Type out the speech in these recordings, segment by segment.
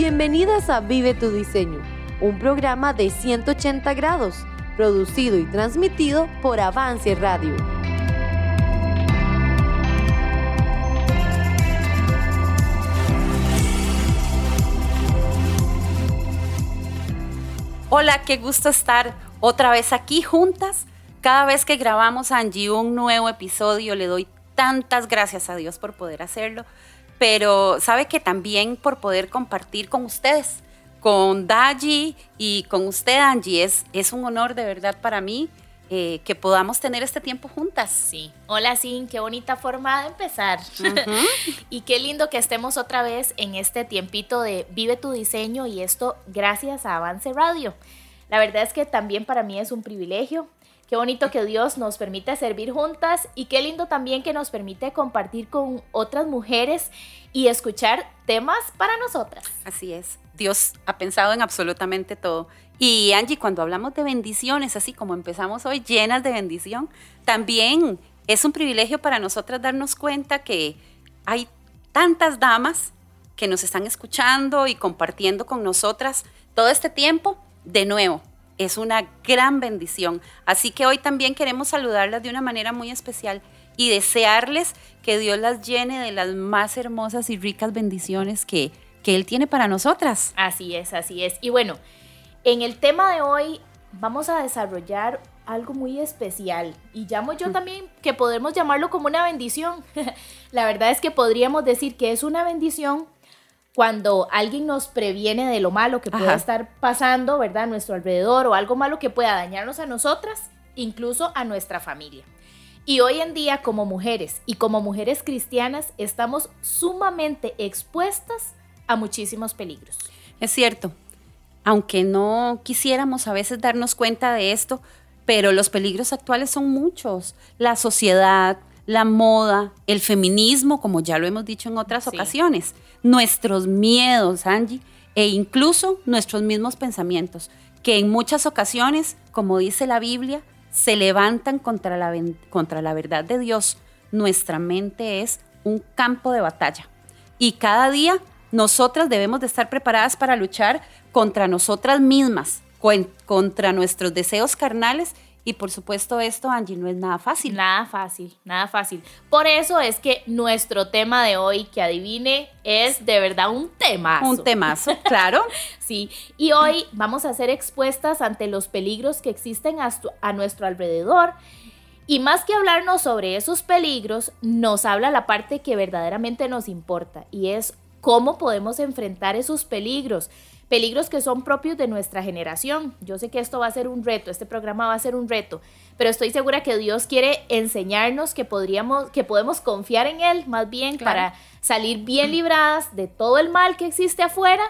Bienvenidas a Vive tu Diseño, un programa de 180 grados, producido y transmitido por Avance Radio. Hola, qué gusto estar otra vez aquí juntas. Cada vez que grabamos Angie un nuevo episodio, le doy tantas gracias a Dios por poder hacerlo, pero sabe que también por poder compartir con ustedes, con Daji y con usted Angie, es, es un honor de verdad para mí eh, que podamos tener este tiempo juntas. Sí. Hola, Sin, qué bonita forma de empezar. y qué lindo que estemos otra vez en este tiempito de Vive tu diseño y esto gracias a Avance Radio. La verdad es que también para mí es un privilegio. Qué bonito que Dios nos permite servir juntas y qué lindo también que nos permite compartir con otras mujeres y escuchar temas para nosotras. Así es. Dios ha pensado en absolutamente todo. Y Angie, cuando hablamos de bendiciones, así como empezamos hoy, llenas de bendición, también es un privilegio para nosotras darnos cuenta que hay tantas damas que nos están escuchando y compartiendo con nosotras todo este tiempo. De nuevo, es una gran bendición. Así que hoy también queremos saludarlas de una manera muy especial y desearles que Dios las llene de las más hermosas y ricas bendiciones que, que Él tiene para nosotras. Así es, así es. Y bueno, en el tema de hoy vamos a desarrollar algo muy especial y llamo yo mm. también que podemos llamarlo como una bendición. La verdad es que podríamos decir que es una bendición cuando alguien nos previene de lo malo que pueda estar pasando, ¿verdad? A nuestro alrededor o algo malo que pueda dañarnos a nosotras, incluso a nuestra familia. Y hoy en día como mujeres y como mujeres cristianas estamos sumamente expuestas a muchísimos peligros. Es cierto, aunque no quisiéramos a veces darnos cuenta de esto, pero los peligros actuales son muchos. La sociedad, la moda, el feminismo, como ya lo hemos dicho en otras ocasiones, nuestros miedos, Angie, e incluso nuestros mismos pensamientos, que en muchas ocasiones, como dice la Biblia, se levantan contra la, contra la verdad de Dios. Nuestra mente es un campo de batalla. Y cada día nosotras debemos de estar preparadas para luchar contra nosotras mismas, contra nuestros deseos carnales y por supuesto esto, Angie, no es nada fácil. Nada fácil, nada fácil. Por eso es que nuestro tema de hoy, que adivine, es de verdad un temazo. Un temazo, claro. sí, y hoy vamos a ser expuestas ante los peligros que existen a, a nuestro alrededor. Y más que hablarnos sobre esos peligros, nos habla la parte que verdaderamente nos importa y es cómo podemos enfrentar esos peligros, peligros que son propios de nuestra generación. Yo sé que esto va a ser un reto, este programa va a ser un reto, pero estoy segura que Dios quiere enseñarnos que podríamos que podemos confiar en él más bien para salir bien libradas de todo el mal que existe afuera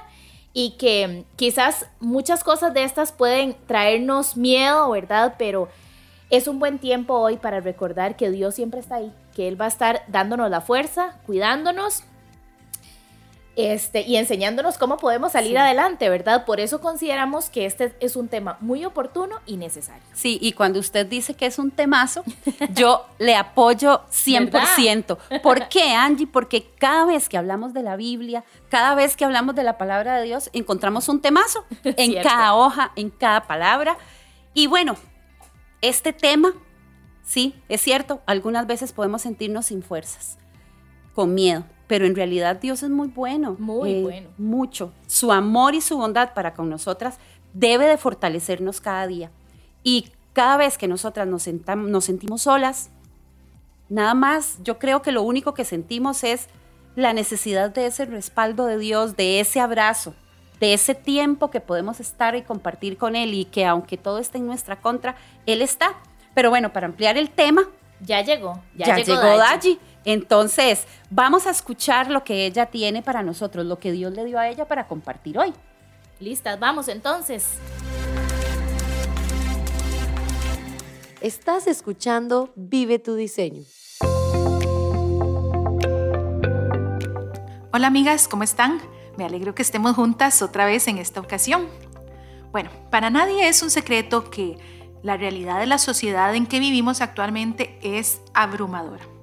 y que quizás muchas cosas de estas pueden traernos miedo, ¿verdad? Pero es un buen tiempo hoy para recordar que Dios siempre está ahí, que Él va a estar dándonos la fuerza, cuidándonos este, y enseñándonos cómo podemos salir adelante, ¿verdad? Por eso consideramos que este es un tema muy oportuno y necesario. Sí, y cuando usted dice que es un temazo, yo le apoyo 100%. ¿Por qué, Angie? Porque cada vez que hablamos de la Biblia, cada vez que hablamos de la palabra de Dios, encontramos un temazo en cada hoja, en cada palabra. Y bueno, este tema, sí, es cierto, algunas veces podemos sentirnos sin fuerzas, con miedo pero en realidad Dios es muy bueno. Muy eh, bueno. Mucho. Su amor y su bondad para con nosotras debe de fortalecernos cada día. Y cada vez que nosotras nos, nos sentimos solas, nada más, yo creo que lo único que sentimos es la necesidad de ese respaldo de Dios, de ese abrazo, de ese tiempo que podemos estar y compartir con Él y que aunque todo esté en nuestra contra, Él está. Pero bueno, para ampliar el tema, ya llegó, ya, llegó, Daji. Entonces, vamos a escuchar lo que ella tiene para nosotros, lo que Dios le dio a ella para compartir hoy. Listas, vamos entonces. Estás escuchando Vive tu diseño. Hola amigas, ¿cómo están? Me alegro que estemos juntas otra vez en esta ocasión. Bueno, para nadie es un secreto que la realidad de la sociedad en que vivimos actualmente es abrumadora.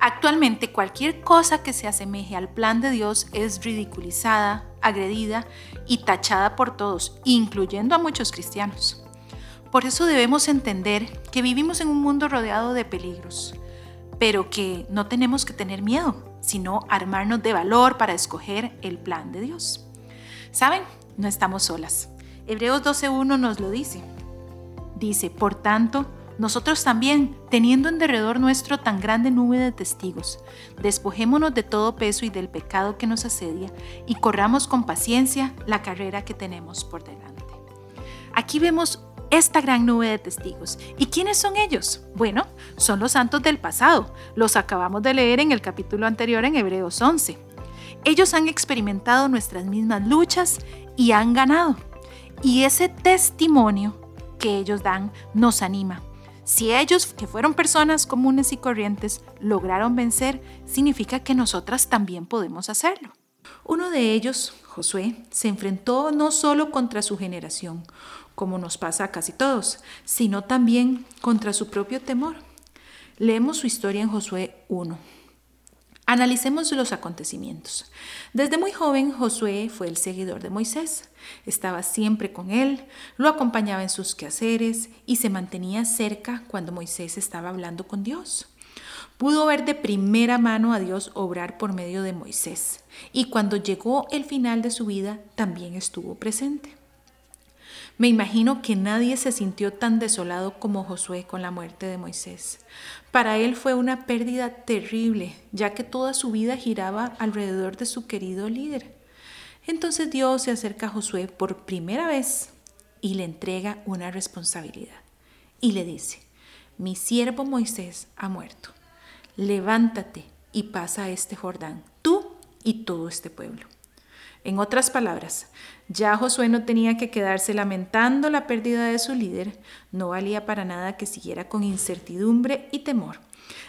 Actualmente cualquier cosa que se asemeje al plan de Dios es ridiculizada, agredida y tachada por todos, incluyendo a muchos cristianos. Por eso debemos entender que vivimos en un mundo rodeado de peligros, pero que no tenemos que tener miedo, sino armarnos de valor para escoger el plan de Dios. ¿Saben? No estamos solas. Hebreos 12.1 nos lo dice. Dice, por tanto, nosotros también, teniendo en derredor nuestro tan grande nube de testigos, despojémonos de todo peso y del pecado que nos asedia y corramos con paciencia la carrera que tenemos por delante. Aquí vemos esta gran nube de testigos. ¿Y quiénes son ellos? Bueno, son los santos del pasado. Los acabamos de leer en el capítulo anterior en Hebreos 11. Ellos han experimentado nuestras mismas luchas y han ganado. Y ese testimonio que ellos dan nos anima. Si ellos, que fueron personas comunes y corrientes, lograron vencer, significa que nosotras también podemos hacerlo. Uno de ellos, Josué, se enfrentó no solo contra su generación, como nos pasa a casi todos, sino también contra su propio temor. Leemos su historia en Josué 1. Analicemos los acontecimientos. Desde muy joven, Josué fue el seguidor de Moisés. Estaba siempre con él, lo acompañaba en sus quehaceres y se mantenía cerca cuando Moisés estaba hablando con Dios. Pudo ver de primera mano a Dios obrar por medio de Moisés y cuando llegó el final de su vida también estuvo presente. Me imagino que nadie se sintió tan desolado como Josué con la muerte de Moisés. Para él fue una pérdida terrible, ya que toda su vida giraba alrededor de su querido líder. Entonces Dios se acerca a Josué por primera vez y le entrega una responsabilidad. Y le dice, mi siervo Moisés ha muerto. Levántate y pasa a este Jordán, tú y todo este pueblo. En otras palabras, ya Josué no tenía que quedarse lamentando la pérdida de su líder, no valía para nada que siguiera con incertidumbre y temor.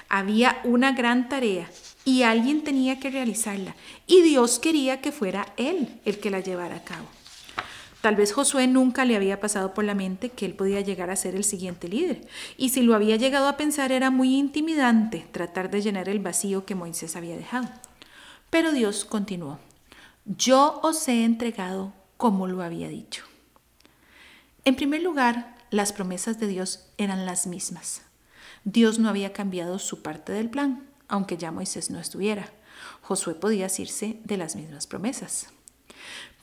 Había una gran tarea y alguien tenía que realizarla, y Dios quería que fuera él el que la llevara a cabo. Tal vez Josué nunca le había pasado por la mente que él podía llegar a ser el siguiente líder, y si lo había llegado a pensar era muy intimidante tratar de llenar el vacío que Moisés había dejado. Pero Dios continuó yo os he entregado como lo había dicho. En primer lugar, las promesas de Dios eran las mismas. Dios no había cambiado su parte del plan, aunque ya Moisés no estuviera. Josué podía asirse de las mismas promesas.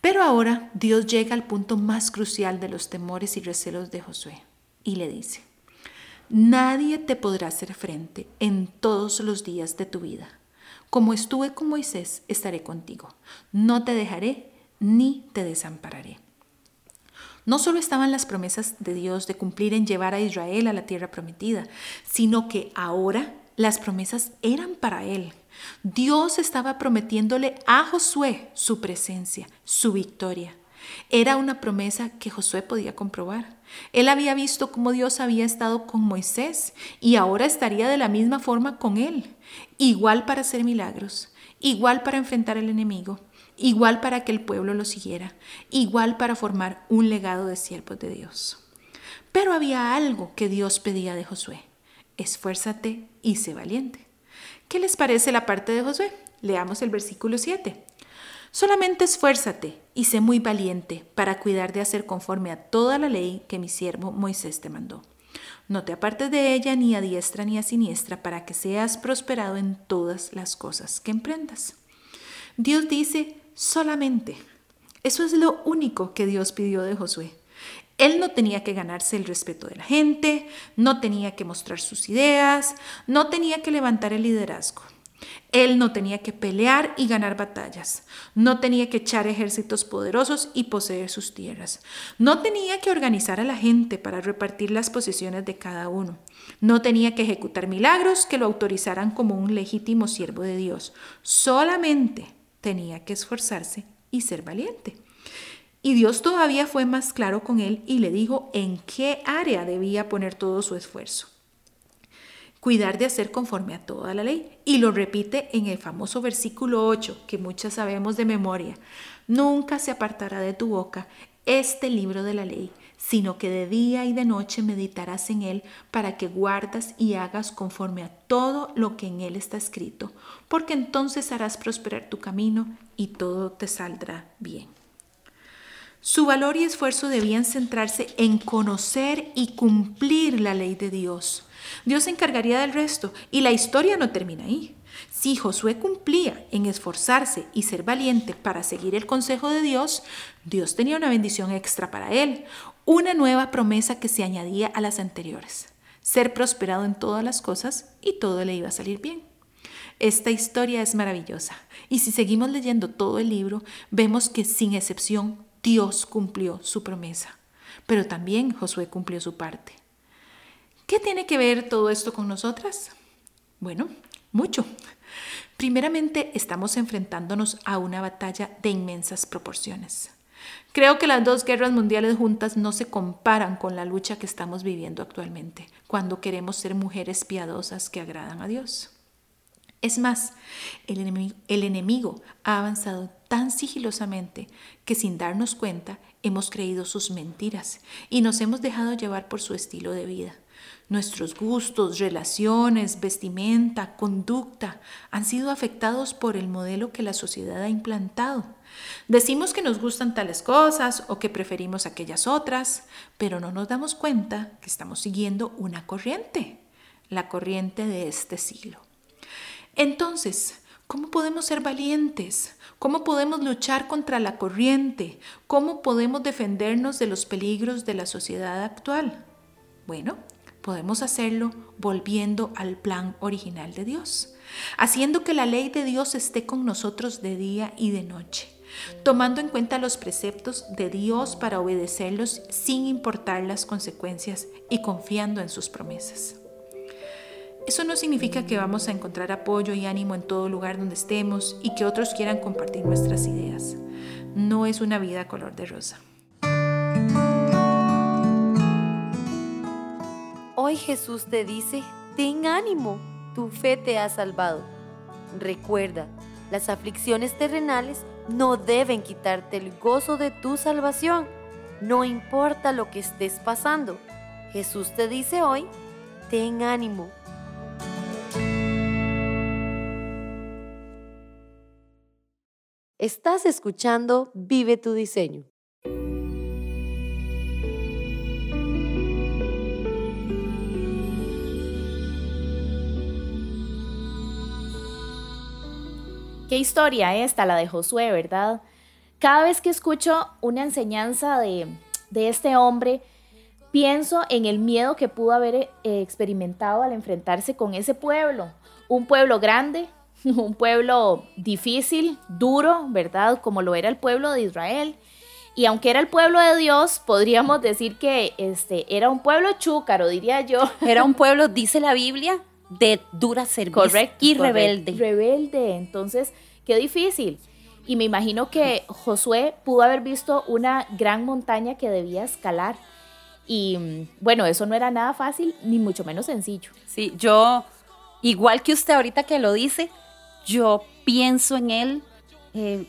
Pero ahora Dios llega al punto más crucial de los temores y recelos de Josué y le dice, Nadie te podrá hacer frente en todos los días de tu vida. Como estuve con Moisés, estaré contigo. No te dejaré ni te desampararé. No solo estaban las promesas de Dios de cumplir en llevar a Israel a la tierra prometida, sino que ahora las promesas eran para él. Dios estaba prometiéndole a Josué su presencia, su victoria. Era una promesa que Josué podía comprobar. Él había visto cómo Dios había estado con Moisés y ahora estaría de la misma forma con él, igual para hacer milagros, igual para enfrentar al enemigo, igual para que el pueblo lo siguiera, igual para formar un legado de siervos de Dios. Pero había algo que Dios pedía de Josué. Esfuérzate y sé valiente. ¿Qué les parece la parte de Josué? Leamos el versículo 7. Solamente esfuérzate y sé muy valiente para cuidar de hacer conforme a toda la ley que mi siervo Moisés te mandó. No te apartes de ella ni a diestra ni a siniestra para que seas prosperado en todas las cosas que emprendas. Dios dice solamente. Eso es lo único que Dios pidió de Josué. Él no tenía que ganarse el respeto de la gente, no tenía que mostrar sus ideas, no tenía que levantar el liderazgo. Él no tenía que pelear y ganar batallas, no tenía que echar ejércitos poderosos y poseer sus tierras, no tenía que organizar a la gente para repartir las posesiones de cada uno, no tenía que ejecutar milagros que lo autorizaran como un legítimo siervo de Dios, solamente tenía que esforzarse y ser valiente. Y Dios todavía fue más claro con él y le dijo en qué área debía poner todo su esfuerzo cuidar de hacer conforme a toda la ley. Y lo repite en el famoso versículo 8, que muchas sabemos de memoria. Nunca se apartará de tu boca este libro de la ley, sino que de día y de noche meditarás en él para que guardas y hagas conforme a todo lo que en él está escrito, porque entonces harás prosperar tu camino y todo te saldrá bien. Su valor y esfuerzo debían centrarse en conocer y cumplir la ley de Dios. Dios se encargaría del resto y la historia no termina ahí. Si Josué cumplía en esforzarse y ser valiente para seguir el consejo de Dios, Dios tenía una bendición extra para él, una nueva promesa que se añadía a las anteriores, ser prosperado en todas las cosas y todo le iba a salir bien. Esta historia es maravillosa y si seguimos leyendo todo el libro, vemos que sin excepción Dios cumplió su promesa, pero también Josué cumplió su parte. ¿Qué tiene que ver todo esto con nosotras? Bueno, mucho. Primeramente, estamos enfrentándonos a una batalla de inmensas proporciones. Creo que las dos guerras mundiales juntas no se comparan con la lucha que estamos viviendo actualmente, cuando queremos ser mujeres piadosas que agradan a Dios. Es más, el enemigo, ha avanzado tan sigilosamente que sin darnos cuenta hemos creído sus mentiras y nos hemos dejado llevar por su estilo de vida. Nuestros gustos, relaciones, vestimenta, conducta han sido afectados por el modelo que la sociedad ha implantado. Decimos que nos gustan tales cosas o que preferimos aquellas otras, pero no nos damos cuenta que estamos siguiendo una corriente, la corriente de este siglo. Entonces, ¿cómo podemos ser valientes? ¿Cómo podemos luchar contra la corriente? ¿Cómo podemos defendernos de los peligros de la sociedad actual? Bueno, podemos hacerlo volviendo al plan original de Dios, haciendo que la ley de Dios esté con nosotros de día y de noche, tomando en cuenta los preceptos de Dios para obedecerlos sin importar las consecuencias y confiando en sus promesas. Eso no significa que vamos a encontrar apoyo y ánimo en todo lugar donde estemos y que otros quieran compartir nuestras ideas. No es una vida color de rosa. Hoy Jesús te dice, ten ánimo, tu fe te ha salvado. Recuerda, las aflicciones terrenales no deben quitarte el gozo de tu salvación. No importa lo que estés pasando. Jesús te dice hoy, ten ánimo. Estás escuchando Vive tu diseño. Qué historia esta, la de Josué, ¿verdad? Cada vez que escucho una enseñanza de, este hombre, pienso en el miedo que pudo haber eh, experimentado al enfrentarse con ese pueblo. Un pueblo grande, un pueblo difícil, duro, ¿verdad? Como lo era el pueblo de Israel. Y aunque era el pueblo de Dios, podríamos decir que este, era un pueblo chúcaro, diría yo. Era un pueblo, dice la Biblia, de dura servicio correcto, y rebelde. Rebelde, entonces, qué difícil. Y me imagino que Josué pudo haber visto una gran montaña que debía escalar. Y bueno, eso no era nada fácil, ni mucho menos sencillo. Sí, yo, igual que usted ahorita que lo dice, yo pienso en él, eh,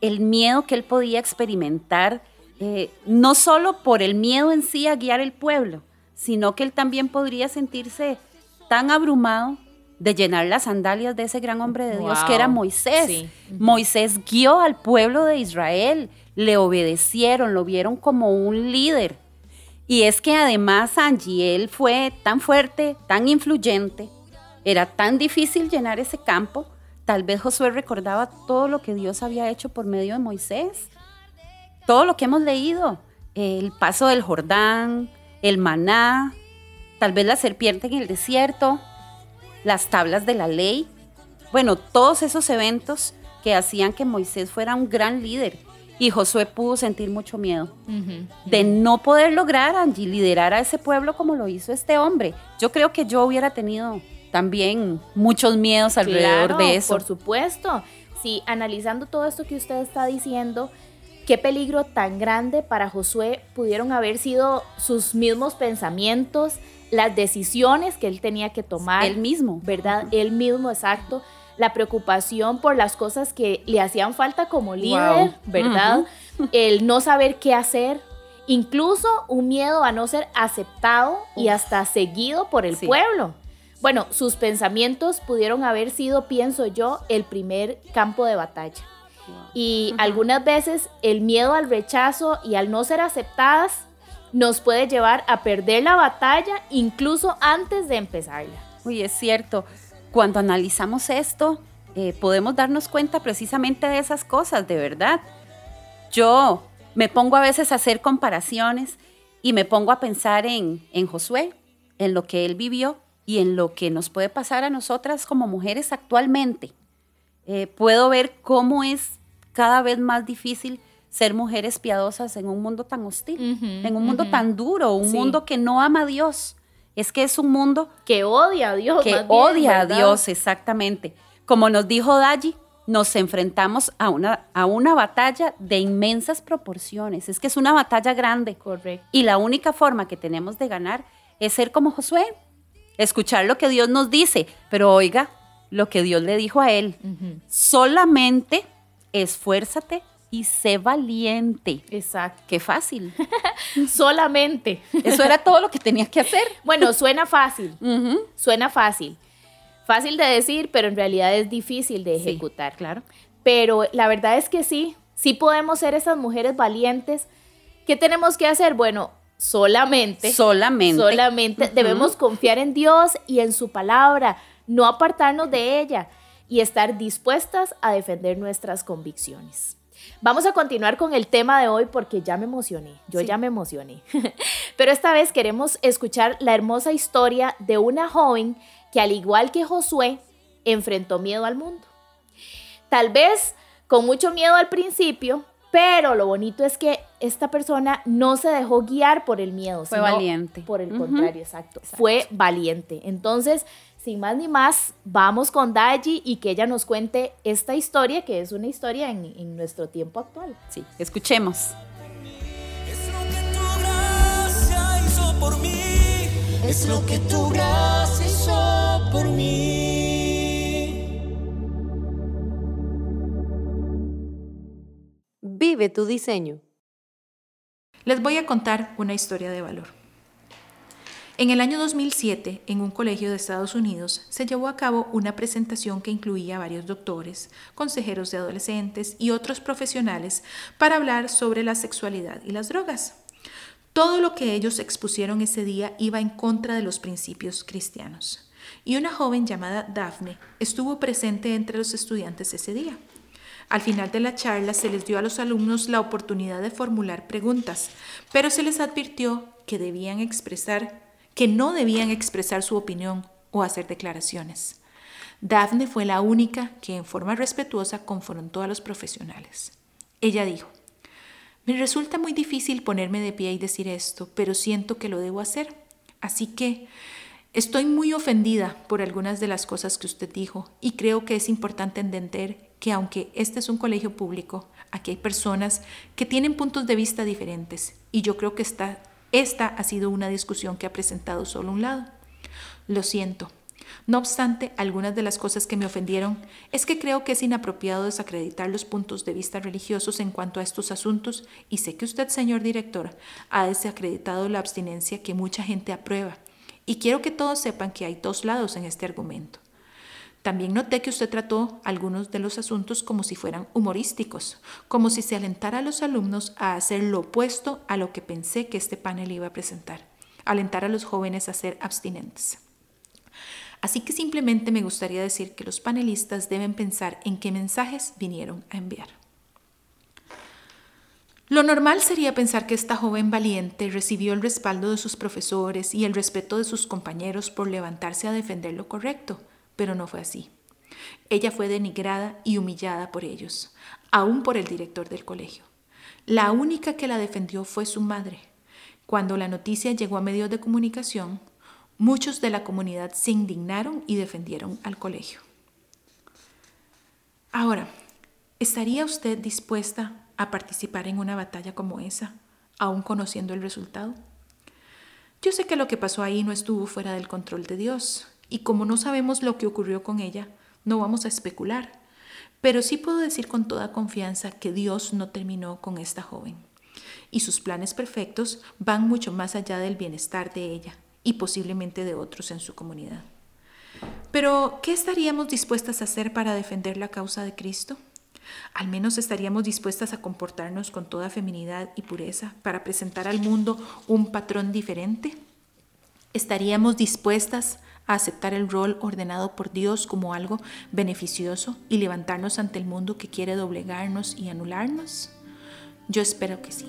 el miedo que él podía experimentar, eh, no solo por el miedo en sí a guiar el pueblo, sino que él también podría sentirse tan abrumado de llenar las sandalias de ese gran hombre de Dios que era Moisés. Moisés guió al pueblo de Israel, le obedecieron, lo vieron como un líder. Y es que además Angie, él fue tan fuerte, tan influyente, era tan difícil llenar ese campo, tal vez Josué recordaba todo lo que Dios había hecho por medio de Moisés, todo lo que hemos leído, el paso del Jordán, el maná, tal vez la serpiente en el desierto, las tablas de la ley, bueno, todos esos eventos que hacían que Moisés fuera un gran líder. Y Josué pudo sentir mucho miedo de no poder lograr Angie, liderar a ese pueblo como lo hizo este hombre. Yo creo que yo hubiera tenido también muchos miedos alrededor de eso. Por supuesto. Sí, analizando todo esto que usted está diciendo, qué peligro tan grande para Josué pudieron haber sido sus mismos pensamientos, las decisiones que él tenía que tomar. Él mismo. ¿Verdad? Él mismo, exacto. La preocupación por las cosas que le hacían falta como líder, ¿verdad? El no saber qué hacer, incluso un miedo a no ser aceptado y hasta seguido por el Sí. pueblo. Bueno, sus pensamientos pudieron haber sido, pienso yo, el primer campo de batalla. Y algunas veces el miedo al rechazo y al no ser aceptadas nos puede llevar a perder la batalla incluso antes de empezarla. Uy, es cierto. Cuando analizamos esto, eh, podemos darnos cuenta precisamente de esas cosas, de verdad. Yo me pongo a veces a hacer comparaciones y me pongo a pensar en, en Josué, en lo que él vivió y en lo que nos puede pasar a nosotras como mujeres actualmente. Eh, puedo ver cómo es cada vez más difícil ser mujeres piadosas en un mundo tan hostil, en un mundo tan duro, un Sí. mundo que no ama a Dios. Es que es un mundo Que odia a Dios. que bien, odia a. Dios, exactamente. Como nos dijo Daji, nos enfrentamos a una, a una batalla de inmensas proporciones. Es que es una batalla grande. Correcto. Y la única forma que tenemos de ganar es ser como Josué, escuchar lo que Dios nos dice, pero oiga lo que Dios le dijo a él. Solamente esfuérzate y sé valiente. Exacto. Qué fácil. Solamente. Eso era todo lo que tenía que hacer. Bueno, suena fácil. Suena fácil. Fácil de decir, pero en realidad es difícil de Sí, ejecutar. claro. Pero la verdad es que sí, sí podemos ser esas mujeres valientes. ¿Qué tenemos que hacer? Bueno, solamente. Solamente. Solamente debemos confiar en Dios y en su palabra, no apartarnos de ella y estar dispuestas a defender nuestras convicciones. Vamos a continuar con el tema de hoy porque ya me emocioné, yo Sí. ya me emocioné. Pero esta vez queremos escuchar la hermosa historia de una joven que al igual que Josué enfrentó miedo al mundo. Tal vez con mucho miedo al principio, pero lo bonito es que esta persona no se dejó guiar por el miedo. Fue sino valiente. Por el contrario, exacto. Exacto. Fue valiente. Entonces, sin más ni más, vamos con Daji y que ella nos cuente esta historia, que es una historia en, en nuestro tiempo actual. Sí, escuchemos. Es lo que tu gracia hizo por mí. Es lo que tu gracia hizo por mí. Tu diseño. Les voy a contar una historia de valor. En el año 2007, en un colegio de Estados Unidos, se llevó a cabo una presentación que incluía varios doctores, consejeros de adolescentes y otros profesionales para hablar sobre la sexualidad y las drogas. Todo lo que ellos expusieron ese día iba en contra de los principios cristianos. Y una joven llamada Daphne estuvo presente entre los estudiantes ese día. Al final de la charla se les dio a los alumnos la oportunidad de formular preguntas, pero se les advirtió que debían expresar, que no debían expresar su opinión o hacer declaraciones. Daphne fue la única que en forma respetuosa confrontó a los profesionales. Ella dijo, me resulta muy difícil ponerme de pie y decir esto, pero siento que lo debo hacer. Así que estoy muy ofendida por algunas de las cosas que usted dijo y creo que es importante entender que aunque este es un colegio público, aquí hay personas que tienen puntos de vista diferentes y yo creo que esta, esta ha sido una discusión que ha presentado solo un lado. Lo siento. No obstante, algunas de las cosas que me ofendieron es que creo que es inapropiado desacreditar los puntos de vista religiosos en cuanto a estos asuntos y sé que usted, señor director, ha desacreditado la abstinencia que mucha gente aprueba. Y quiero que todos sepan que hay dos lados en este argumento. También noté que usted trató algunos de los asuntos como si fueran humorísticos, como si se alentara a los alumnos a hacer lo opuesto a lo que pensé que este panel iba a presentar, alentar a los jóvenes a ser abstinentes. Así que simplemente me gustaría decir que los panelistas deben pensar en qué mensajes vinieron a enviar. Lo normal sería pensar que esta joven valiente recibió el respaldo de sus profesores y el respeto de sus compañeros por levantarse a defender lo correcto, pero no fue así. Ella fue denigrada y humillada por ellos, aún por el director del colegio. La única que la defendió fue su madre. Cuando la noticia llegó a medios de comunicación, muchos de la comunidad se indignaron y defendieron al colegio. Ahora, ¿estaría usted dispuesta a participar en una batalla como esa, aún conociendo el resultado? Yo sé que lo que pasó ahí no estuvo fuera del control de Dios, y como no sabemos lo que ocurrió con ella, no vamos a especular. Pero sí puedo decir con toda confianza que Dios no terminó con esta joven. y sus planes perfectos van mucho más allá del bienestar de ella y posiblemente de otros en su comunidad. Pero, ¿qué estaríamos dispuestas a hacer para defender la causa de Cristo? Al menos estaríamos dispuestas a comportarnos con toda feminidad y pureza para presentar al mundo un patrón diferente. ¿Estaríamos dispuestas a aceptar el rol ordenado por Dios como algo beneficioso y levantarnos ante el mundo que quiere doblegarnos y anularnos? Yo espero que sí.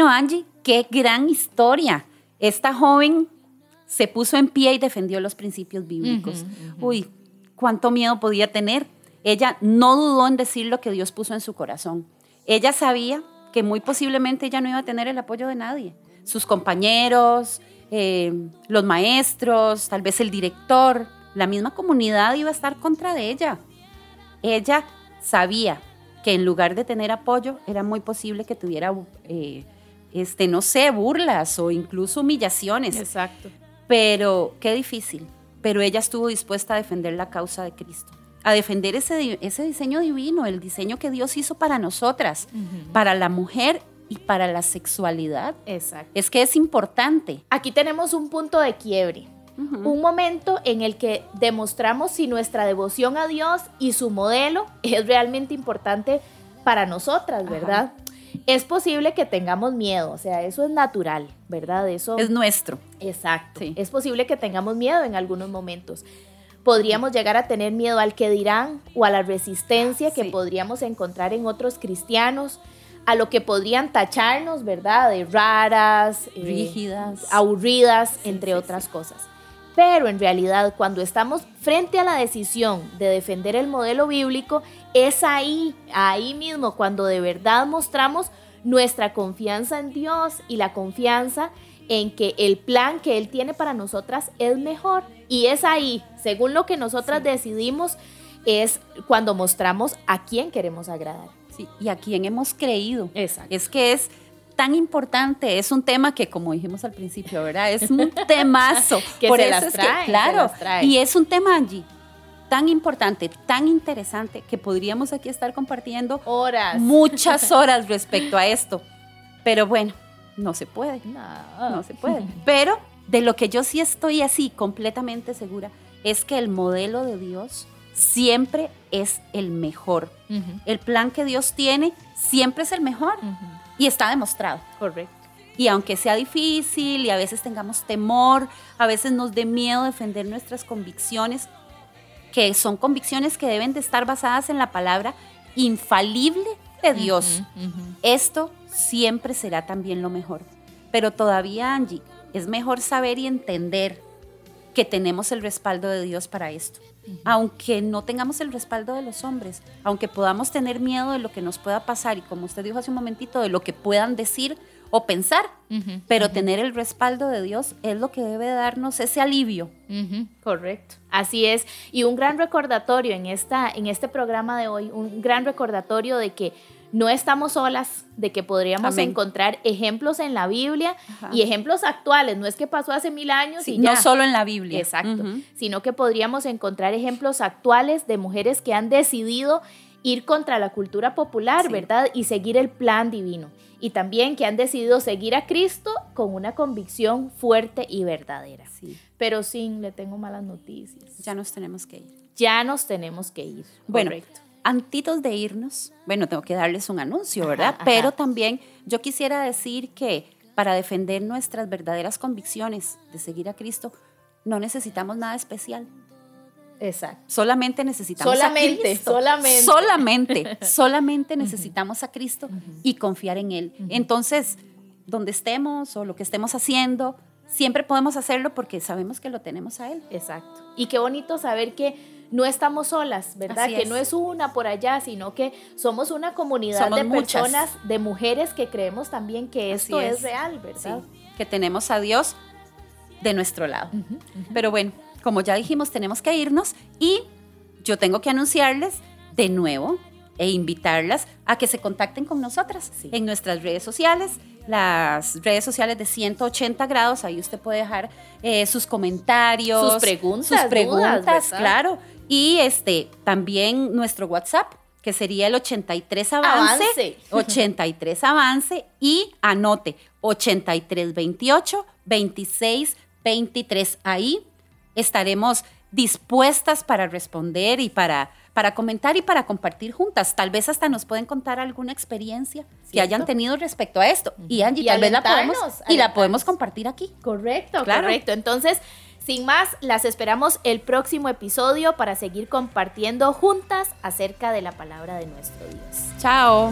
Bueno, Angie, qué gran historia. Esta joven se puso en pie y defendió los principios bíblicos. Uy, cuánto miedo podía tener. Ella no dudó en decir lo que Dios puso en su corazón. Ella sabía que muy posiblemente ella no iba a tener el apoyo de nadie. Sus compañeros, eh, los maestros, tal vez el director, la misma comunidad iba a estar contra de ella. Ella sabía que en lugar de tener apoyo, era muy posible que tuviera, eh, este, no sé, burlas o incluso humillaciones. Exacto. Pero qué difícil. Pero ella estuvo dispuesta a defender la causa de Cristo, a defender ese, ese diseño divino, el diseño que Dios hizo para nosotras, para la mujer y para la sexualidad. Exacto. Es que es importante. Aquí tenemos un punto de quiebre. Un momento en el que demostramos si nuestra devoción a Dios y su modelo es realmente importante para nosotras, ¿verdad? Es posible que tengamos miedo, o sea, eso es natural, ¿verdad? Eso Es nuestro. Exacto. Sí. Es posible que tengamos miedo en algunos momentos. Podríamos llegar a tener miedo al que dirán o a la resistencia que Sí. podríamos encontrar en otros cristianos, a lo que podrían tacharnos, ¿verdad? De raras, eh, Rígidas. aburridas, Sí, entre otras cosas. Pero en realidad, cuando estamos frente a la decisión de defender el modelo bíblico, es ahí, ahí mismo, cuando de verdad mostramos nuestra confianza en Dios y la confianza en que el plan que Él tiene para nosotras es mejor. Y es ahí, según lo que nosotras decidimos, es cuando mostramos a quién queremos agradar. Sí, y a quien hemos creído. Exacto. Es que es tan importante, es un tema que como dijimos al principio, ¿verdad? Es un temazo. Que Por se eso las es que, traen, se claro, las traen. y es un tema, Angie, tan importante, tan interesante, que podríamos aquí estar compartiendo Horas. muchas horas respecto a esto. Pero bueno, no se puede, No. no se puede. Pero de lo que yo sí estoy así completamente segura es que el modelo de Dios siempre es el mejor. El plan que Dios tiene siempre es el mejor. Y está demostrado. Correcto. Y aunque sea difícil y a veces tengamos temor, a veces nos dé miedo defender nuestras convicciones, que son convicciones que deben de estar basadas en la palabra infalible de Dios. Esto siempre será también lo mejor. Pero todavía, Angie, es mejor saber y entender que tenemos el respaldo de Dios para esto. Aunque no tengamos el respaldo de los hombres, aunque podamos tener miedo de lo que nos pueda pasar y como usted dijo hace un momentito, de lo que puedan decir o pensar, pero tener el respaldo de Dios es lo que debe darnos ese alivio. Correcto. Así es. Y un gran recordatorio en, esta, en este programa de hoy, un gran recordatorio de que no estamos solas, de que podríamos Amén. encontrar ejemplos en la Biblia Ajá. y ejemplos actuales. No es que pasó hace mil años Sí, y ya. no solo en la Biblia. Exacto. Sino que podríamos encontrar ejemplos actuales de mujeres que han decidido ir contra la cultura popular, Sí. ¿verdad? Y seguir el plan divino. Y también que han decidido seguir a Cristo con una convicción fuerte y verdadera. Sí, Pero sin, le tengo malas noticias. ya nos tenemos que ir. Ya nos tenemos que ir. Bueno, Correcto. Antitos de irnos, bueno, tengo que darles un anuncio, Ajá, ¿verdad? ajá. Pero también yo quisiera decir que para defender nuestras verdaderas convicciones de seguir a Cristo, no necesitamos nada especial. Exacto. Solamente necesitamos Solamente, a Cristo. solamente. Solamente, solamente necesitamos a Cristo y confiar en Él. Entonces, donde estemos o lo que estemos haciendo, siempre podemos hacerlo porque sabemos que lo tenemos a Él. Exacto. Y qué bonito saber que no estamos solas, ¿verdad? Así que es. no es una por allá, sino que somos una comunidad Somos de muchas. personas, de mujeres que creemos también que Así esto es. es. real, Sí, ¿verdad? que tenemos a Dios de nuestro lado. Pero bueno, como ya dijimos, tenemos que irnos y yo tengo que anunciarles de nuevo e invitarlas a que se contacten con nosotras Sí. en nuestras redes sociales, las redes sociales de 180 grados, ahí usted puede dejar eh, sus comentarios, Sus preguntas, sus preguntas, dudas, ¿verdad? claro, y este también nuestro WhatsApp que sería el 83 avance, Avance. 83 avance y anote 83 28 26 23 ahí estaremos dispuestas para responder y para, para comentar y para compartir juntas. Tal vez hasta nos pueden contar alguna experiencia que hayan tenido respecto a esto. Y Angie, Y tal vez la podemos, y la podemos compartir aquí. Correcto, Claro. correcto. Entonces, sin más, las esperamos el próximo episodio para seguir compartiendo juntas acerca de la palabra de nuestro Dios. Chao.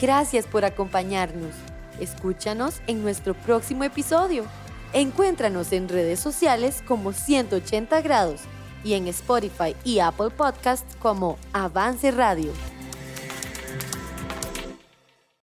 Gracias por acompañarnos. Escúchanos en nuestro próximo episodio. Encuéntranos en redes sociales como 180 grados y en Spotify y Apple Podcasts como Avance Radio.